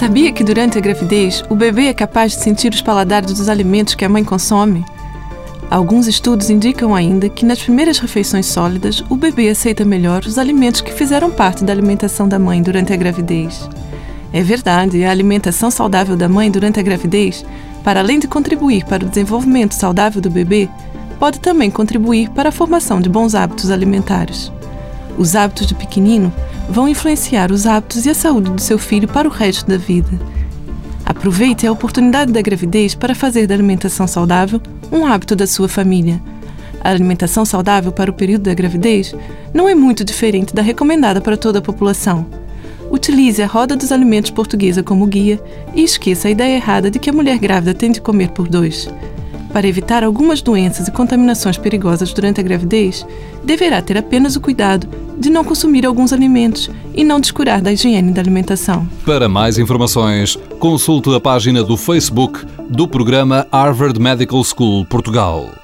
Sabia que durante a gravidez o bebê é capaz de sentir os paladares dos alimentos que a mãe consome? Alguns estudos indicam ainda que nas primeiras refeições sólidas o bebê aceita melhor os alimentos que fizeram parte da alimentação da mãe durante a gravidez. É verdade, a alimentação saudável da mãe durante a gravidez, para além de contribuir para o desenvolvimento saudável do bebê, pode também contribuir para a formação de bons hábitos alimentares. Os hábitos do pequenino vão influenciar os hábitos e a saúde do seu filho para o resto da vida. Aproveite a oportunidade da gravidez para fazer da alimentação saudável um hábito da sua família. A alimentação saudável para o período da gravidez não é muito diferente da recomendada para toda a população. Utilize a roda dos alimentos portuguesa como guia e esqueça a ideia errada de que a mulher grávida tem de comer por dois. Para evitar algumas doenças e contaminações perigosas durante a gravidez, deverá ter apenas o cuidado de não consumir alguns alimentos e não descurar da higiene da alimentação. Para mais informações, consulte a página do Facebook do programa Harvard Medical School Portugal.